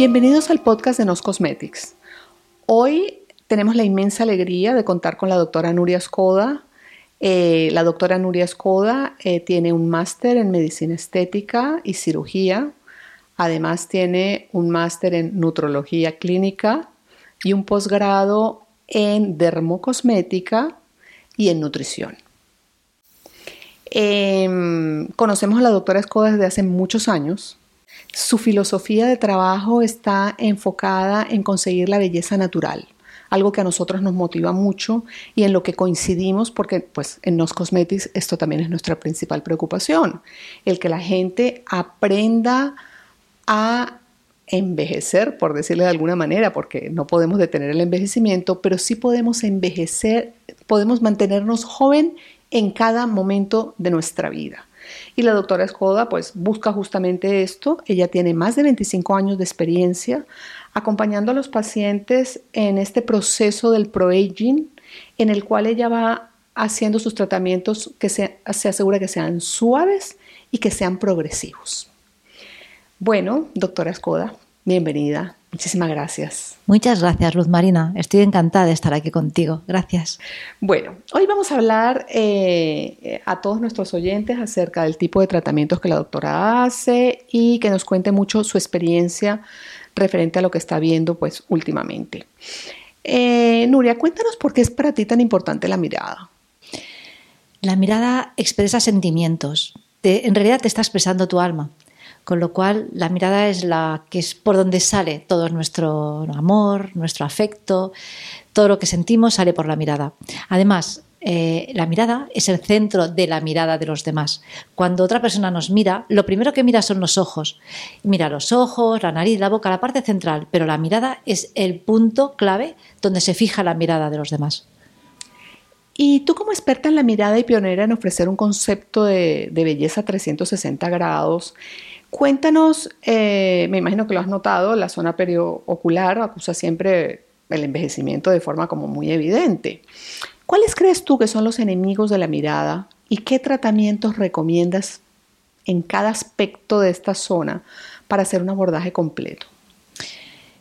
Bienvenidos al podcast de Nos Cosmetics. Hoy tenemos la inmensa alegría de contar con la doctora Nuria Skoda. Eh, la doctora Nuria Skoda eh, tiene un máster en medicina estética y cirugía. Además tiene un máster en nutrología clínica y un posgrado en dermocosmética y en nutrición. Em, conocemos a la doctora Skoda desde hace muchos años. Su filosofía de trabajo está enfocada en conseguir la belleza natural, algo que a nosotros nos motiva mucho y en lo que coincidimos porque pues en Nos Cosmetics esto también es nuestra principal preocupación, el que la gente aprenda a envejecer, por decirle de alguna manera, porque no podemos detener el envejecimiento, pero sí podemos envejecer, podemos mantenernos joven en cada momento de nuestra vida. Y la doctora Escoda pues busca justamente esto. Ella tiene más de 25 años de experiencia acompañando a los pacientes en este proceso del proaging en el cual ella va haciendo sus tratamientos que se, se asegura que sean suaves y que sean progresivos. Bueno, doctora Escoda, bienvenida. Muchísimas gracias. Muchas gracias, Luz Marina. Estoy encantada de estar aquí contigo. Gracias. Bueno, hoy vamos a hablar eh, a todos nuestros oyentes acerca del tipo de tratamientos que la doctora hace y que nos cuente mucho su experiencia referente a lo que está viendo pues últimamente. Eh, Nuria, cuéntanos por qué es para ti tan importante la mirada. La mirada expresa sentimientos. en realidad te está expresando tu alma. Con lo cual, la mirada es la que es por donde sale todo nuestro amor, nuestro afecto, todo lo que sentimos sale por la mirada. Además, eh, la mirada es el centro de la mirada de los demás. Cuando otra persona nos mira, lo primero que mira son los ojos. Mira los ojos, la nariz, la boca, la parte central, pero la mirada es el punto clave donde se fija la mirada de los demás. Y tú como experta en la mirada y pionera en ofrecer un concepto de, de belleza 360 grados, Cuéntanos, eh, me imagino que lo has notado, la zona periocular acusa siempre el envejecimiento de forma como muy evidente. ¿Cuáles crees tú que son los enemigos de la mirada y qué tratamientos recomiendas en cada aspecto de esta zona para hacer un abordaje completo?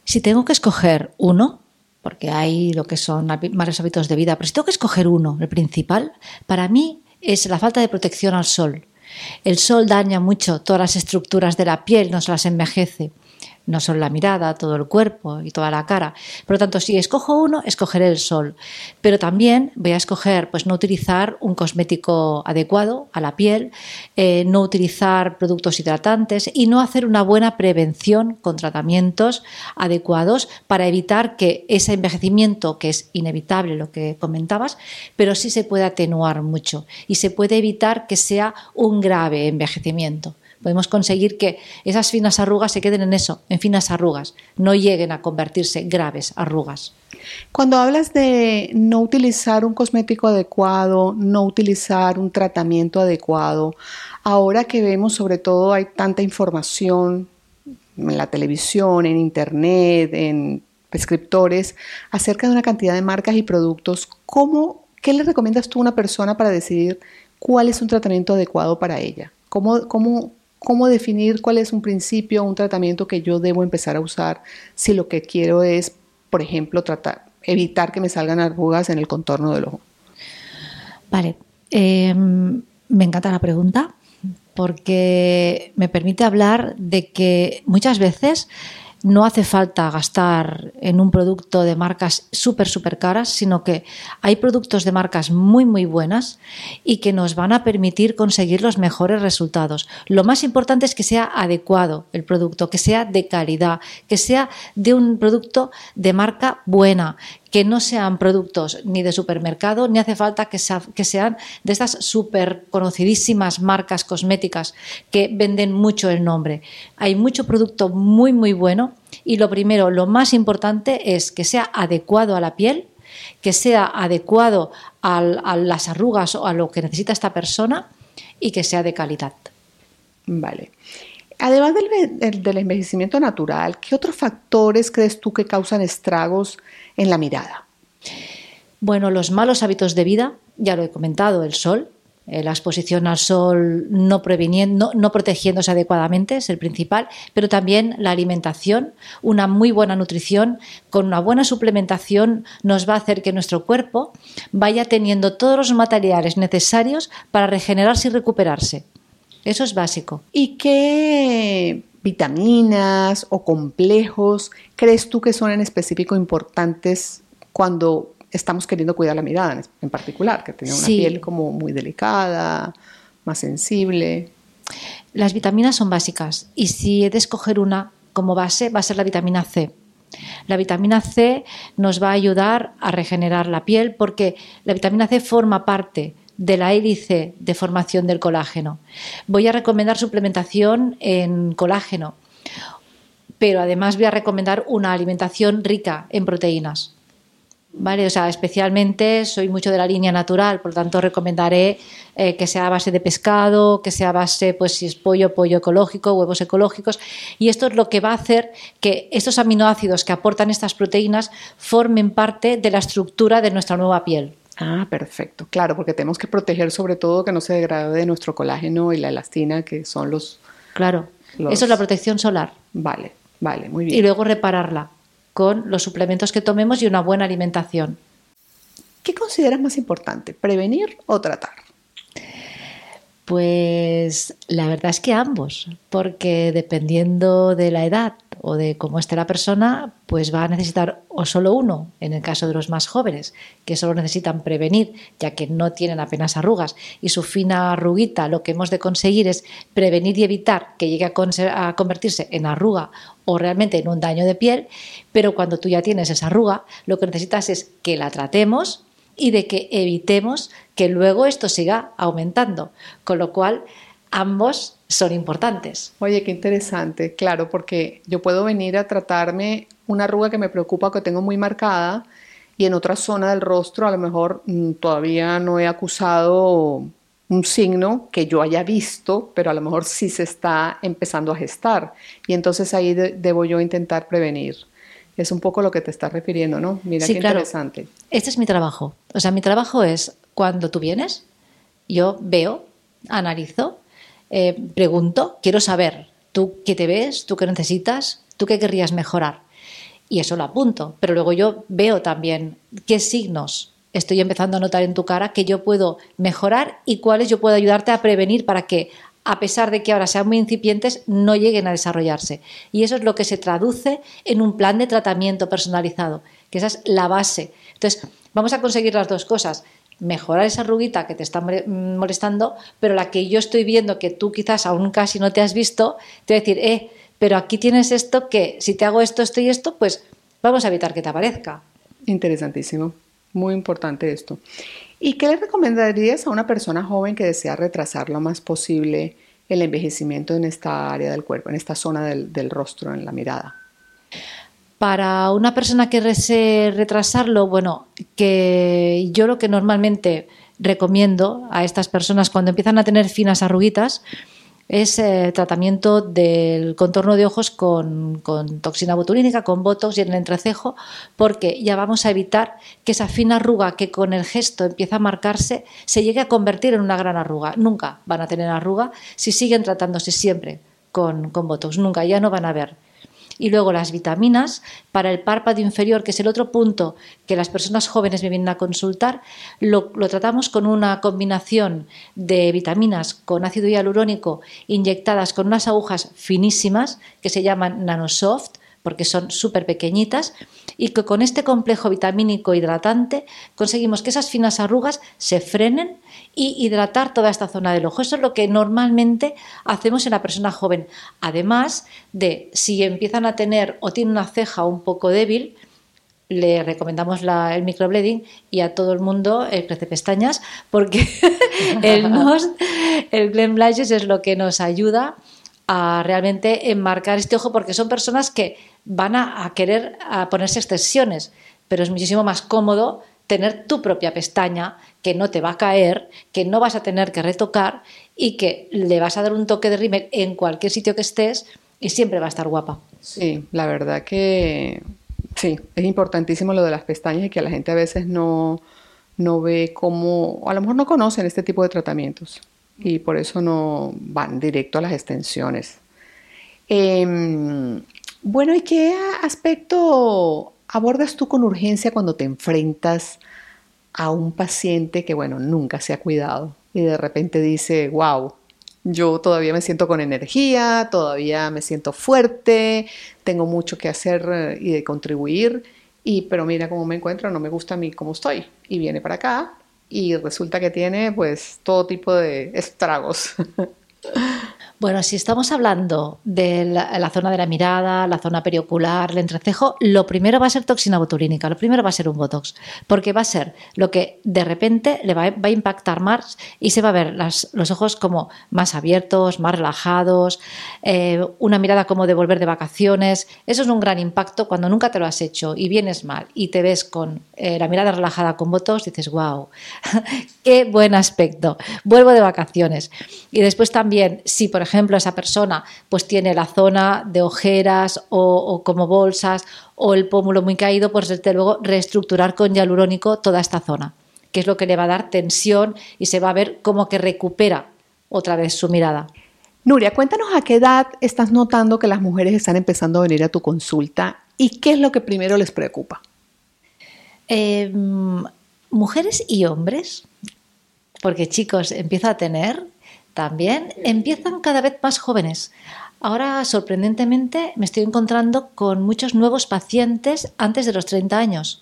Si tengo que escoger uno, porque hay lo que son malos hábitos de vida, pero si tengo que escoger uno, el principal, para mí es la falta de protección al sol. El sol daña mucho todas las estructuras de la piel, nos las envejece no solo la mirada, todo el cuerpo y toda la cara. Por lo tanto, si escojo uno, escogeré el sol. Pero también voy a escoger, pues, no utilizar un cosmético adecuado a la piel, eh, no utilizar productos hidratantes y no hacer una buena prevención con tratamientos adecuados para evitar que ese envejecimiento, que es inevitable lo que comentabas, pero sí se puede atenuar mucho y se puede evitar que sea un grave envejecimiento. Podemos conseguir que esas finas arrugas se queden en eso, en finas arrugas, no lleguen a convertirse graves arrugas. Cuando hablas de no utilizar un cosmético adecuado, no utilizar un tratamiento adecuado, ahora que vemos sobre todo hay tanta información en la televisión, en internet, en prescriptores acerca de una cantidad de marcas y productos, ¿cómo, ¿qué le recomiendas tú a una persona para decidir cuál es un tratamiento adecuado para ella? ¿Cómo, cómo, cómo definir cuál es un principio, un tratamiento que yo debo empezar a usar si lo que quiero es, por ejemplo, tratar, evitar que me salgan arrugas en el contorno del ojo. Vale, em, me encanta la pregunta porque me permite hablar de que muchas veces no hace falta gastar en un producto de marcas súper, súper caras, sino que hay productos de marcas muy, muy buenas y que nos van a permitir conseguir los mejores resultados. Lo más importante es que sea adecuado el producto, que sea de calidad, que sea de un producto de marca buena, que no sean productos ni de supermercado, ni hace falta que, sean de estas súper conocidísimas marcas cosméticas que venden mucho el nombre. Hay mucho producto muy, muy bueno y lo primero, lo más importante es que sea adecuado a la piel, que sea adecuado a las arrugas o a lo que necesita esta persona y que sea de calidad. Vale. Además del, envejecimiento natural, ¿qué otros factores crees tú que causan estragos en la mirada? Bueno, los malos hábitos de vida, ya lo he comentado, el sol, eh, la exposición al sol no, no, protegiéndose adecuadamente, es el principal, pero también la alimentación, una muy buena nutrición, con una buena suplementación nos va a hacer que nuestro cuerpo vaya teniendo todos los materiales necesarios para regenerarse y recuperarse. Eso es básico. ¿Y qué vitaminas o complejos crees tú que son en específico importantes cuando estamos queriendo cuidar la mirada en particular, que tiene una piel como muy delicada, más sensible. Las vitaminas son básicas y si he de escoger una como base va a ser la vitamina C. La vitamina C nos va a ayudar a regenerar la piel porque la vitamina C forma parte de la hélice de formación del colágeno. Voy a recomendar suplementación en colágeno, pero además voy a recomendar una alimentación rica en proteínas. ¿vale? O sea, especialmente soy mucho de la línea natural, por lo tanto recomendaré eh, que sea a base de pescado, que sea a base, pues si es pollo, pollo ecológico, huevos ecológicos. Y esto es lo que va a hacer que estos aminoácidos que aportan estas proteínas formen parte de la estructura de nuestra nueva piel. Ah, perfecto. Claro, porque tenemos que proteger sobre todo que no se degrade nuestro colágeno y la elastina, que son los... Claro, eso es la protección solar. Vale, vale, muy bien. Y luego repararla con los suplementos que tomemos y una buena alimentación. ¿Qué consideras más importante, prevenir o tratar? Pues la verdad es que ambos, porque dependiendo de la edad o de cómo esté la persona, pues va a necesitar o solo uno, en el caso de los más jóvenes, que solo necesitan prevenir, ya que no tienen apenas arrugas, y su fina arruguita lo que hemos de conseguir es prevenir y evitar que llegue a, convertirse en arruga o realmente en un daño de piel, pero cuando tú ya tienes esa arruga, lo que necesitas es que la tratemos y de que evitemos que luego esto siga aumentando. Con lo cual, ambos son importantes. Oye, qué interesante, claro, porque yo puedo venir a tratarme una arruga que me preocupa, que tengo muy marcada, y en otra zona del rostro a lo mejor mm, todavía no he acusado un signo que yo haya visto, pero a lo mejor sí se está empezando a gestar. Y entonces ahí debo yo intentar prevenir. Es un poco lo que te estás refiriendo, ¿no? Mira qué interesante. Este es mi trabajo. O sea, mi trabajo es cuando tú vienes, yo veo, analizo, eh, pregunto, quiero saber, tú qué te ves, tú qué necesitas, tú qué querrías mejorar. Y eso lo apunto. Pero luego yo veo también qué signos estoy empezando a notar en tu cara que yo puedo mejorar y cuáles yo puedo ayudarte a prevenir para que a pesar de que ahora sean muy incipientes, no lleguen a desarrollarse. Y eso es lo que se traduce en un plan de tratamiento personalizado, que esa es la base. Entonces, vamos a conseguir las dos cosas. Mejorar esa ruguita que te está molestando, pero la que yo estoy viendo que tú quizás aún casi no te has visto, te voy a decir, eh, pero aquí tienes esto que si te hago esto, esto y esto, pues vamos a evitar que te aparezca. Interesantísimo. Muy importante esto. ¿Y qué le recomendarías a una persona joven que desea retrasar lo más posible el envejecimiento en esta área del cuerpo, en esta zona del, rostro, en la mirada? Para una persona que desee retrasarlo, bueno, que yo lo que normalmente recomiendo a estas personas cuando empiezan a tener finas arruguitas, es eh, tratamiento del contorno de ojos con, toxina botulínica, con botox y en el entrecejo, porque ya vamos a evitar que esa fina arruga que con el gesto empieza a marcarse se llegue a convertir en una gran arruga. Nunca van a tener arruga si siguen tratándose siempre con, con botox, nunca, ya no van a ver y luego las vitaminas para el párpado inferior, que es el otro punto que las personas jóvenes me vienen a consultar, lo, tratamos con una combinación de vitaminas con ácido hialurónico inyectadas con unas agujas finísimas que se llaman nanosoft porque son súper pequeñitas y que con este complejo vitamínico hidratante conseguimos que esas finas arrugas se frenen y hidratar toda esta zona del ojo. Eso es lo que normalmente hacemos en la persona joven. Además de si empiezan a tener o tienen una ceja un poco débil, le recomendamos el microblading y a todo el mundo el crece pestañas porque el NOS, el Glen Lashes es lo que nos ayuda a realmente enmarcar este ojo porque son personas que van a, querer ponerse extensiones, pero es muchísimo más cómodo tener tu propia pestaña que no te va a caer, que no vas a tener que retocar y que le vas a dar un toque de rímel en cualquier sitio que estés y siempre va a estar guapa. Sí, la verdad que sí, es importantísimo lo de las pestañas y que la gente a veces no, no ve cómo, a lo mejor no conocen este tipo de tratamientos y por eso no van directo a las extensiones. Em, bueno, ¿y qué aspecto abordas tú con urgencia cuando te enfrentas a un paciente que, bueno, nunca se ha cuidado y de repente dice, wow, yo todavía me siento con energía, todavía me siento fuerte, tengo mucho que hacer eh, y de contribuir, y pero mira cómo me encuentro, no me gusta a mí cómo estoy. Y viene para acá y resulta que tiene pues todo tipo de estragos. Bueno, si estamos hablando de la, zona de la mirada, la zona periocular, el entrecejo, lo primero va a ser toxina botulínica, lo primero va a ser un botox, porque va a ser lo que de repente le va, a impactar más y se va a ver los ojos como más abiertos, más relajados, eh, una mirada como de volver de vacaciones. Eso es un gran impacto cuando nunca te lo has hecho y vienes mal y te ves con eh, la mirada relajada con botox, dices, wow, qué buen aspecto, vuelvo de vacaciones. Y después también, si por ejemplo, ejemplo, esa persona pues tiene la zona de ojeras o, como bolsas o el pómulo muy caído, pues desde luego reestructurar con hialurónico toda esta zona, que es lo que le va a dar tensión y se va a ver como que recupera otra vez su mirada. Nuria, cuéntanos a qué edad estás notando que las mujeres están empezando a venir a tu consulta y qué es lo que primero les preocupa. Em, mujeres y hombres, porque chicos, empieza a tener también empiezan cada vez más jóvenes. Ahora, sorprendentemente, me estoy encontrando con muchos nuevos pacientes antes de los 30 años.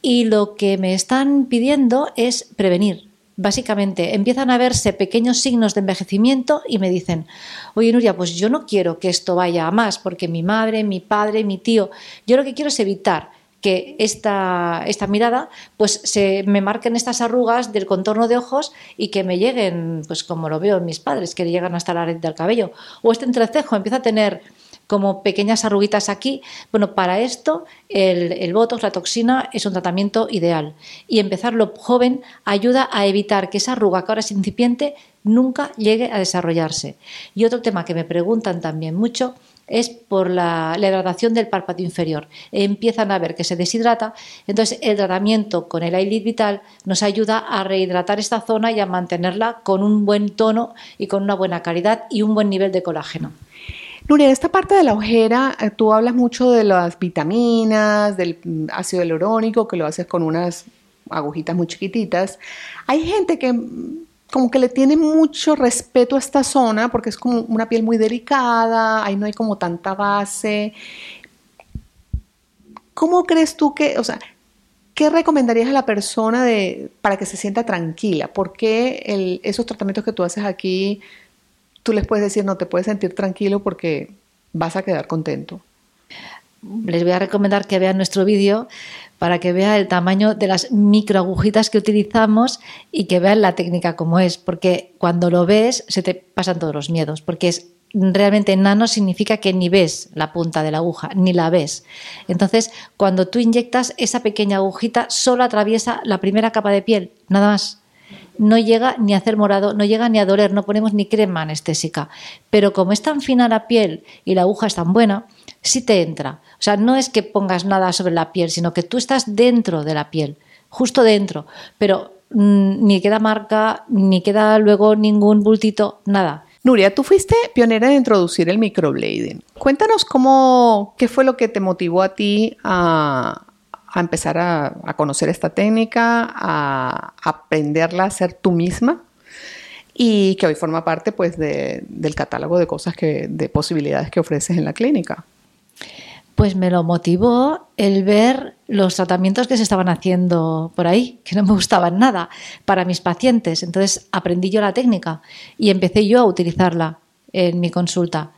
Y lo que me están pidiendo es prevenir. Básicamente, empiezan a verse pequeños signos de envejecimiento y me dicen, oye Nuria, pues yo no quiero que esto vaya a más, porque mi madre, mi padre, mi tío, yo lo que quiero es evitar que esta, esta mirada pues se me marquen estas arrugas del contorno de ojos y que me lleguen, pues como lo veo en mis padres, que llegan hasta la red del cabello. O este entrecejo empieza a tener como pequeñas arruguitas aquí. Bueno, para esto el, el Botox, la toxina, es un tratamiento ideal. Y empezarlo joven ayuda a evitar que esa arruga que ahora es incipiente nunca llegue a desarrollarse. Y otro tema que me preguntan también mucho es por la, hidratación del párpado inferior. Empiezan a ver que se deshidrata, entonces el tratamiento con el eyelid vital nos ayuda a rehidratar esta zona y a mantenerla con un buen tono y con una buena calidad y un buen nivel de colágeno. Nuria, esta parte de la ojera, eh, tú hablas mucho de las vitaminas, del mm, ácido hialurónico, que lo haces con unas agujitas muy chiquititas. Hay gente que como que le tiene mucho respeto a esta zona porque es como una piel muy delicada, ahí no hay como tanta base. ¿Cómo crees tú que, o sea, qué recomendarías a la persona de, para que se sienta tranquila? ¿Por qué esos tratamientos que tú haces aquí, tú les puedes decir, no te puedes sentir tranquilo porque vas a quedar contento? Les voy a recomendar que vean nuestro vídeo para que vea el tamaño de las microagujitas que utilizamos y que vean la técnica como es, porque cuando lo ves se te pasan todos los miedos, porque es realmente nano significa que ni ves la punta de la aguja, ni la ves. Entonces, cuando tú inyectas esa pequeña agujita, solo atraviesa la primera capa de piel, nada más. No llega ni a hacer morado, no llega ni a doler, no ponemos ni crema anestésica. Pero como es tan fina la piel y la aguja es tan buena, sí te entra. O sea, no es que pongas nada sobre la piel, sino que tú estás dentro de la piel, justo dentro, pero mm, ni queda marca, ni queda luego ningún bultito, nada. Nuria, tú fuiste pionera en introducir el microblading. Cuéntanos cómo, qué fue lo que te motivó a ti a, empezar a, conocer esta técnica, a aprenderla a hacer tú misma y que hoy forma parte pues del catálogo de cosas que, de posibilidades que ofreces en la clínica pues me lo motivó el ver los tratamientos que se estaban haciendo por ahí, que no me gustaban nada para mis pacientes. Entonces aprendí yo la técnica y empecé yo a utilizarla en mi consulta.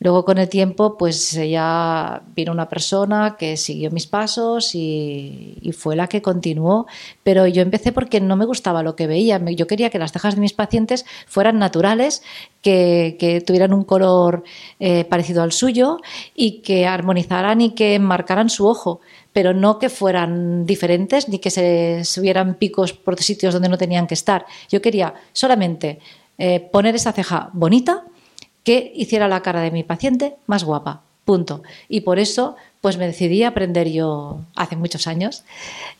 Luego con el tiempo, pues ya vino una persona que siguió mis pasos y, fue la que continuó. Pero yo empecé porque no me gustaba lo que veía. Yo quería que las cejas de mis pacientes fueran naturales, que, tuvieran un color eh, parecido al suyo y que armonizaran y que marcaran su ojo pero no que fueran diferentes ni que se subieran picos por sitios donde no tenían que estar. Yo quería solamente eh, poner esa ceja bonita, que hiciera la cara de mi paciente más guapa, Punto. Y por eso, pues me decidí a aprender yo hace muchos años.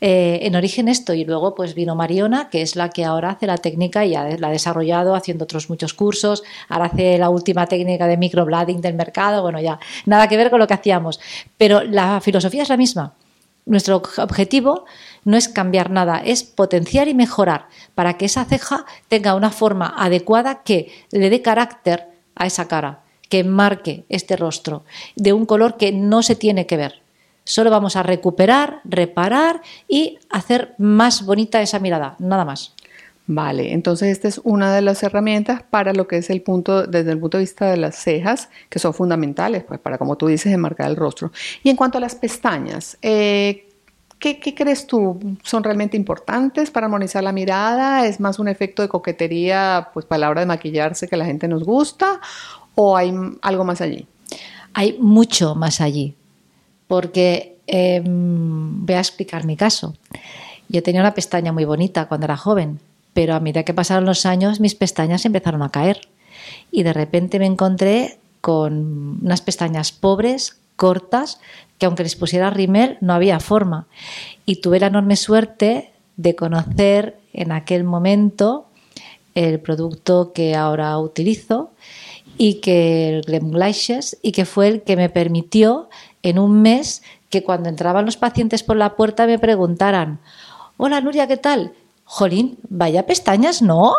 Eh, en origen esto, y luego pues vino Mariona, que es la que ahora hace la técnica y la ha desarrollado haciendo otros muchos cursos. Ahora hace la última técnica de microblading del mercado. Bueno, ya nada que ver con lo que hacíamos. Pero la filosofía es la misma. Nuestro objetivo no es cambiar nada, es potenciar y mejorar para que esa ceja tenga una forma adecuada que le dé carácter a esa cara que marque este rostro de un color que no se tiene que ver. Solo vamos a recuperar, reparar y hacer más bonita esa mirada, nada más. Vale, entonces esta es una de las herramientas para lo que es el punto, desde el punto de vista de las cejas, que son fundamentales, pues para, como tú dices, enmarcar el rostro. Y en cuanto a las pestañas, eh, ¿qué, ¿qué, crees tú? ¿Son realmente importantes para armonizar la mirada? ¿Es más un efecto de coquetería, pues para la hora de maquillarse que la gente nos gusta? o hay algo más allí? Hay mucho más allí, porque em, voy a explicar mi caso. Yo tenía una pestaña muy bonita cuando era joven, pero a medida que pasaron los años mis pestañas empezaron a caer y de repente me encontré con unas pestañas pobres, cortas, que aunque les pusiera rímel no había forma. Y tuve la enorme suerte de conocer en aquel momento el producto que ahora utilizo y que el Glen y que fue el que me permitió en un mes que cuando entraban los pacientes por la puerta me preguntaran, hola Nuria, ¿qué tal? Jolín, vaya pestañas, ¿no?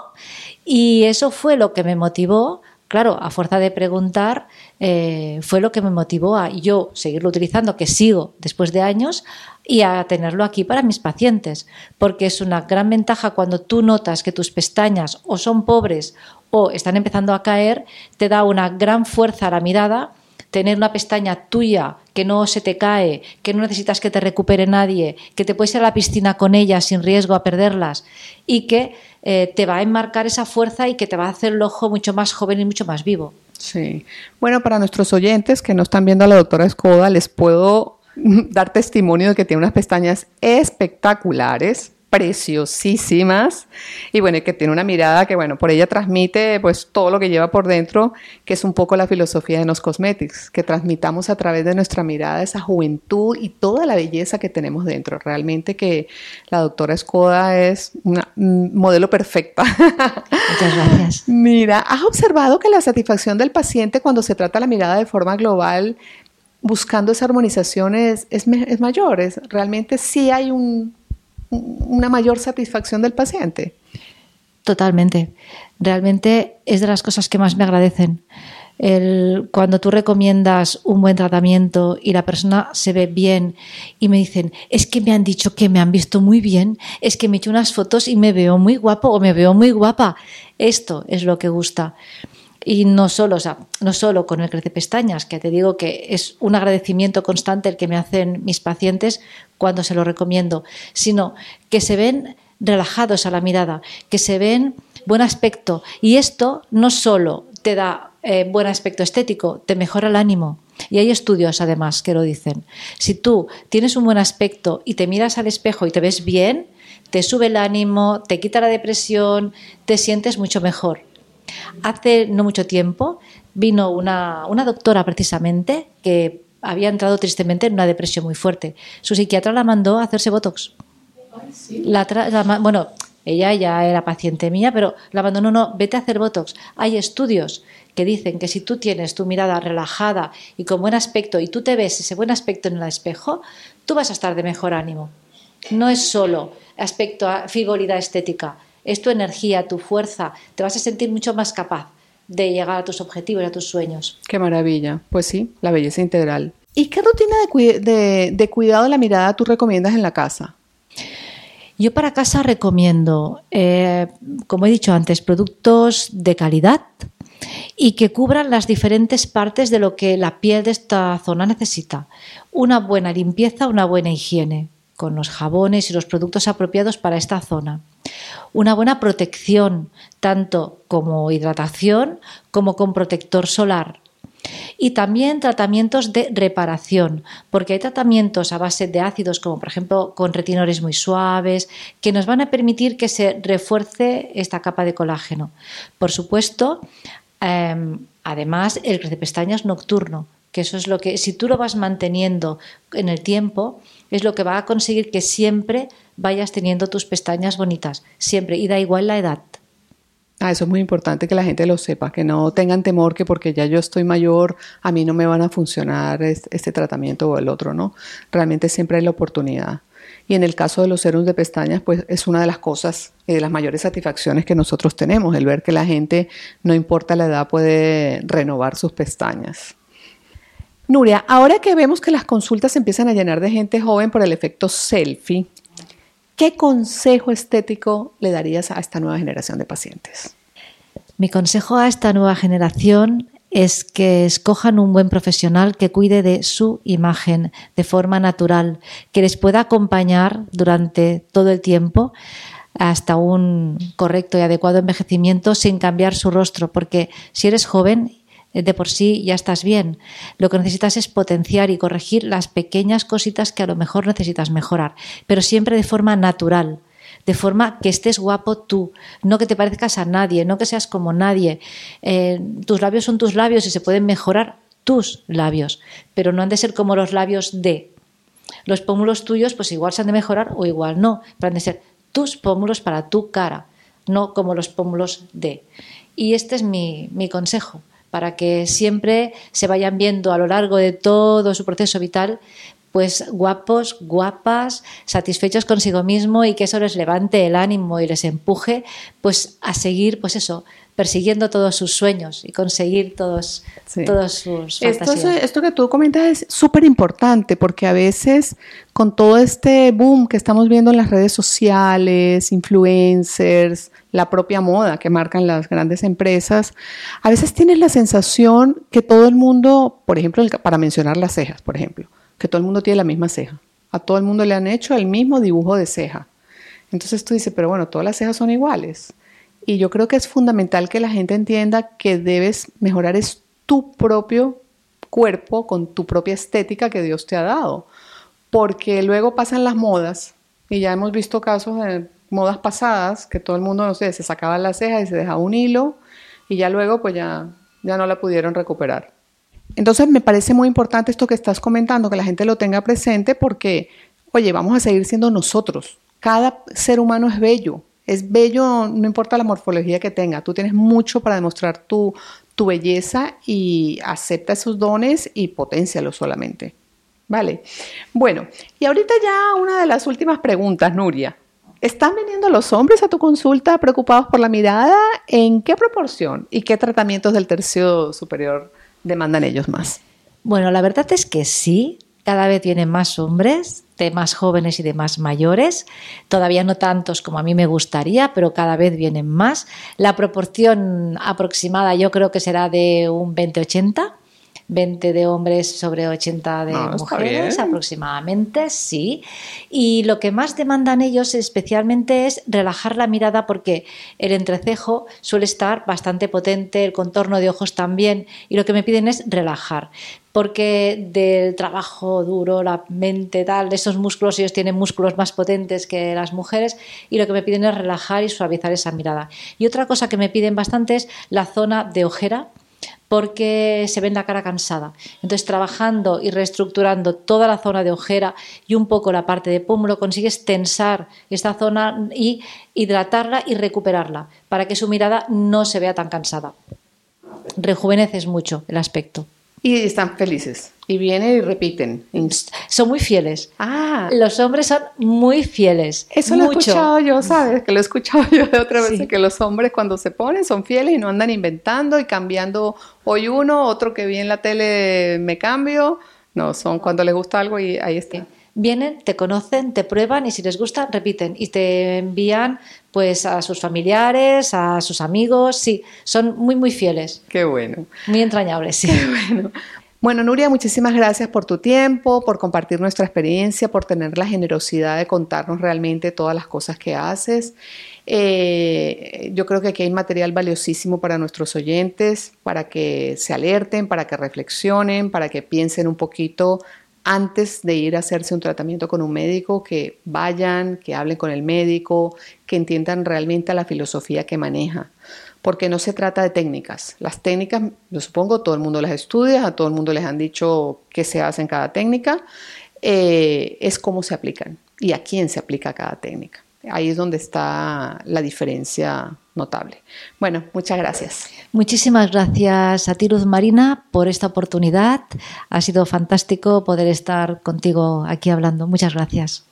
Y eso fue lo que me motivó, claro, a fuerza de preguntar, eh, fue lo que me motivó a yo seguirlo utilizando, que sigo después de años, y a tenerlo aquí para mis pacientes, porque es una gran ventaja cuando tú notas que tus pestañas o son pobres o están empezando a caer, te da una gran fuerza a la mirada. Tener una pestaña tuya que no se te cae, que no necesitas que te recupere nadie, que te puedes ir a la piscina con ellas sin riesgo a perderlas y que eh, te va a enmarcar esa fuerza y que te va a hacer el ojo mucho más joven y mucho más vivo. Sí. Bueno, para nuestros oyentes que no están viendo a la doctora Escoda, les puedo dar testimonio de que tiene unas pestañas espectaculares preciosísimas y bueno, que tiene una mirada que bueno, por ella transmite pues todo lo que lleva por dentro, que es un poco la filosofía de los cosmetics, que transmitamos a través de nuestra mirada esa juventud y toda la belleza que tenemos dentro. Realmente que la doctora Skoda es una modelo perfecta. Muchas gracias. Mira, ¿has observado que la satisfacción del paciente cuando se trata la mirada de forma global buscando esa armonización es, es, es mayor? Es, realmente sí hay un, una mayor satisfacción del paciente. Totalmente. Realmente es de las cosas que más me agradecen. El, cuando tú recomiendas un buen tratamiento y la persona se ve bien y me dicen, es que me han dicho que me han visto muy bien, es que me he hecho unas fotos y me veo muy guapo o me veo muy guapa. Esto es lo que gusta. Y no solo, o sea, no solo con el crece pestañas, que te digo que es un agradecimiento constante el que me hacen mis pacientes cuando se lo recomiendo, sino que se ven relajados a la mirada, que se ven buen aspecto. Y esto no solo te da eh, buen aspecto estético, te mejora el ánimo. Y hay estudios además que lo dicen. Si tú tienes un buen aspecto y te miras al espejo y te ves bien, te sube el ánimo, te quita la depresión, te sientes mucho mejor. Hace no mucho tiempo vino una, doctora precisamente que había entrado tristemente en una depresión muy fuerte. Su psiquiatra la mandó a hacerse Botox. bueno, ella ya era paciente mía, pero la mandó, no, no, vete a hacer Botox. Hay estudios que dicen que si tú tienes tu mirada relajada y con buen aspecto y tú te ves ese buen aspecto en el espejo, tú vas a estar de mejor ánimo. No es solo aspecto, frivolidad estética, es tu energía, tu fuerza, te vas a sentir mucho más capaz de llegar a tus objetivos, a tus sueños. Qué maravilla. Pues sí, la belleza integral. ¿Y qué rutina de, cuidado de la mirada tú recomiendas en la casa? Yo para casa recomiendo, eh, como he dicho antes, productos de calidad y que cubran las diferentes partes de lo que la piel de esta zona necesita. Una buena limpieza, una buena higiene, con los jabones y los productos apropiados para esta zona una buena protección, tanto como hidratación como con protector solar. Y también tratamientos de reparación, porque hay tratamientos a base de ácidos, como por ejemplo con retinores muy suaves, que nos van a permitir que se refuerce esta capa de colágeno. Por supuesto, em, además, el pestañas nocturno, que eso es lo que, si tú lo vas manteniendo en el tiempo, es lo que va a conseguir que siempre vayas teniendo tus pestañas bonitas, siempre, y da igual la edad. Ah, eso es muy importante que la gente lo sepa, que no tengan temor que porque ya yo estoy mayor, a mí no me van a funcionar este, tratamiento o el otro, ¿no? Realmente siempre hay la oportunidad. Y en el caso de los serums de pestañas, pues es una de las cosas y de las mayores satisfacciones que nosotros tenemos, el ver que la gente, no importa la edad, puede renovar sus pestañas. Nuria, ahora que vemos que las consultas empiezan a llenar de gente joven por el efecto selfie, ¿qué consejo estético le darías a esta nueva generación de pacientes? Mi consejo a esta nueva generación es que escojan un buen profesional que cuide de su imagen de forma natural, que les pueda acompañar durante todo el tiempo hasta un correcto y adecuado envejecimiento sin cambiar su rostro, porque si eres joven de por sí ya estás bien. Lo que necesitas es potenciar y corregir las pequeñas cositas que a lo mejor necesitas mejorar, pero siempre de forma natural, de forma que estés guapo tú, no que te parezcas a nadie, no que seas como nadie. Eh, tus labios son tus labios y se pueden mejorar tus labios, pero no han de ser como los labios de. Los pómulos tuyos, pues igual se han de mejorar o igual no, pero han de ser tus pómulos para tu cara, no como los pómulos de. Y este es mi, mi consejo para que siempre se vayan viendo a lo largo de todo su proceso vital pues guapos, guapas, satisfechos consigo mismo y que eso les levante el ánimo y les empuje pues a seguir pues eso, persiguiendo todos sus sueños y conseguir todos, todos sus fantasías. Esto, esto que tú comentas es súper importante porque a veces con todo este boom que estamos viendo en las redes sociales, influencers, la propia moda que marcan las grandes empresas, a veces tienes la sensación que todo el mundo, por ejemplo, para mencionar las cejas, por ejemplo, que todo el mundo tiene la misma ceja. A todo el mundo le han hecho el mismo dibujo de ceja. Entonces tú dices, pero bueno, todas las cejas son iguales. Y yo creo que es fundamental que la gente entienda que debes mejorar es tu propio cuerpo con tu propia estética que Dios te ha dado. Porque luego pasan las modas y ya hemos visto casos de modas pasadas, que todo el mundo, no sé, se sacaba las cejas y se dejaba un hilo y ya luego pues ya, ya no la pudieron recuperar. Entonces me parece muy importante esto que estás comentando, que la gente lo tenga presente porque, oye, vamos a seguir siendo nosotros. Cada ser humano es bello, es bello, no importa la morfología que tenga, tú tienes mucho para demostrar tu, tu belleza y acepta esos dones y potencialos solamente. Vale. Bueno, y ahorita ya una de las últimas preguntas, Nuria. ¿Están viniendo los hombres a tu consulta preocupados por la mirada? ¿En qué proporción? ¿Y qué tratamientos del tercio superior demandan ellos más? Bueno, la verdad es que sí, cada vez vienen más hombres, de más jóvenes y de más mayores, todavía no tantos como a mí me gustaría, pero cada vez vienen más. La proporción aproximada yo creo que será de un 20-80 20 de hombres sobre 80 de ah, mujeres aproximadamente, sí. Y lo que más demandan ellos especialmente es relajar la mirada porque el entrecejo suele estar bastante potente, el contorno de ojos también, y lo que me piden es relajar porque del trabajo duro, la mente, tal, esos músculos, ellos tienen músculos más potentes que las mujeres y lo que me piden es relajar y suavizar esa mirada. Y otra cosa que me piden bastante es la zona de ojera, porque se ven la cara cansada. Entonces, trabajando y reestructurando toda la zona de ojera y un poco la parte de pómulo, consigues tensar esta zona y hidratarla y recuperarla para que su mirada no se vea tan cansada. Rejuveneces mucho el aspecto. Y están felices. Y vienen y repiten. Son muy fieles. Ah. Los hombres son muy fieles. Eso lo he escuchado yo, ¿sabes? Que lo he escuchado yo de otra vez, que los hombres cuando se ponen son fieles y no andan inventando y cambiando hoy uno, otro que vi en la tele me cambio. No, son cuando les gusta algo y ahí está vienen, te conocen, te prueban y si les gusta, repiten y te envían pues a sus familiares, a sus amigos, sí, son muy muy fieles. Qué bueno. Muy entrañables, sí. Qué bueno. Bueno, Nuria, muchísimas gracias por tu tiempo, por compartir nuestra experiencia, por tener la generosidad de contarnos realmente todas las cosas que haces. Eh, yo creo que aquí hay material valiosísimo para nuestros oyentes, para que se alerten, para que reflexionen, para que piensen un poquito antes de ir a hacerse un tratamiento con un médico, que vayan, que hablen con el médico, que entiendan realmente la filosofía que maneja. porque no se trata de técnicas. Las técnicas, yo supongo, todo el mundo las estudia, a todo el mundo les han dicho qué se hace en cada técnica, eh, es cómo se aplican y a quién se aplica cada técnica. Ahí es donde está la diferencia notable. Bueno, muchas gracias. Muchísimas gracias a ti, Luz Marina, por esta oportunidad. Ha sido fantástico poder estar contigo aquí hablando. Muchas gracias.